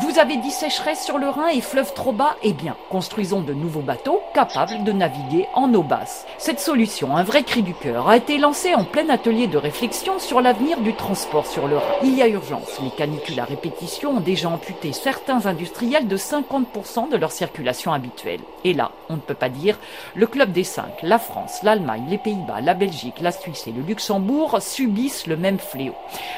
Vous avez dit sécheresse sur le Rhin et fleuve trop bas Eh bien, construisons de nouveaux bateaux capables de naviguer en eau basse. Cette solution, un vrai cri du cœur, a été lancée en plein atelier de réflexion sur l'avenir du transport sur le Rhin. Il y a urgence. Les canicules à répétition ont déjà amputé certains industriels de 50% de leur circulation habituelle. Et là, on ne peut pas dire, le club des cinq, la France, l'Allemagne, les Pays-Bas, la Belgique, la Suisse et le Luxembourg subissent le même fléau.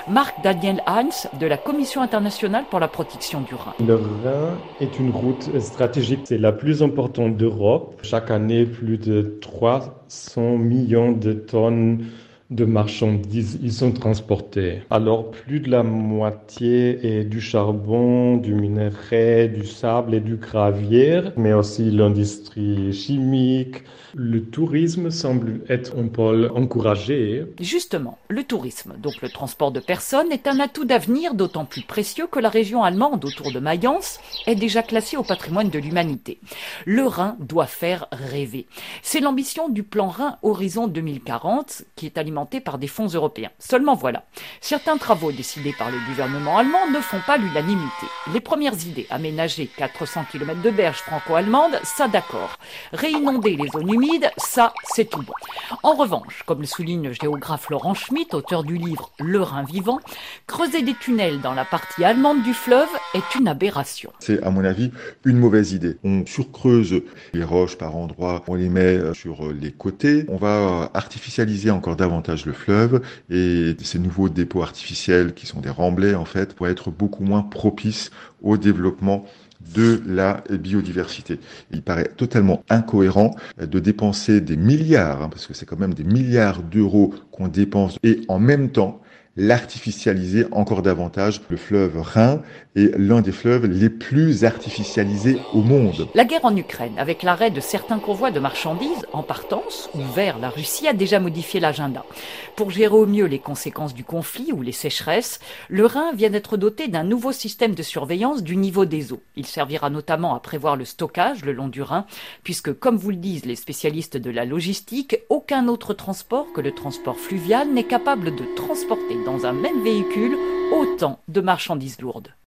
Marc Daniel Heinz de la Commission internationale pour la protection du Le Rhin est une route stratégique, c'est la plus importante d'Europe. Chaque année, plus de 300 millions de tonnes de marchandises y sont transportées. Alors plus de la moitié est du charbon, du minerai, du sable et du gravier, mais aussi l'industrie chimique. Le tourisme semble être un pôle encouragé. Justement, le tourisme, donc le transport de personnes, est un atout d'avenir d'autant plus précieux que la région allemande autour de Mayence est déjà classée au patrimoine de l'humanité. Le Rhin doit faire rêver. C'est l'ambition du plan Rhin Horizon 2040 qui est alimenté par des fonds européens. Seulement voilà, certains travaux décidés par le gouvernement allemand ne font pas l'unanimité. Les premières idées, aménager 400 km de berges franco-allemandes, ça d'accord. Réinonder les zones humides, ça c'est tout bon. En revanche, comme le souligne le géographe Laurent Schmitt, auteur du livre Le Rhin vivant, creuser des tunnels dans la partie allemande du fleuve est une aberration. C'est à mon avis une mauvaise idée. On surcreuse les roches par endroits, on les met sur les côtés, on va artificialiser encore davantage le fleuve et ces nouveaux dépôts artificiels qui sont des remblais en fait pourraient être beaucoup moins propices au développement de la biodiversité. Il paraît totalement incohérent de dépenser des milliards, hein, parce que c'est quand même des milliards d'euros qu'on dépense, et en même temps l'artificialiser encore davantage. Le fleuve Rhin est l'un des fleuves les plus artificialisés au monde. La guerre en Ukraine, avec l'arrêt de certains convois de marchandises en partance ou vers la Russie, a déjà modifié l'agenda. Pour gérer au mieux les conséquences du conflit ou les sécheresses, le Rhin vient d'être doté d'un nouveau système de surveillance du niveau des eaux. Il servira notamment à prévoir le stockage le long du Rhin, puisque, comme vous le disent les spécialistes de la logistique, aucun autre transport que le transport fluvial n'est capable de transporter dans un même véhicule autant de marchandises lourdes.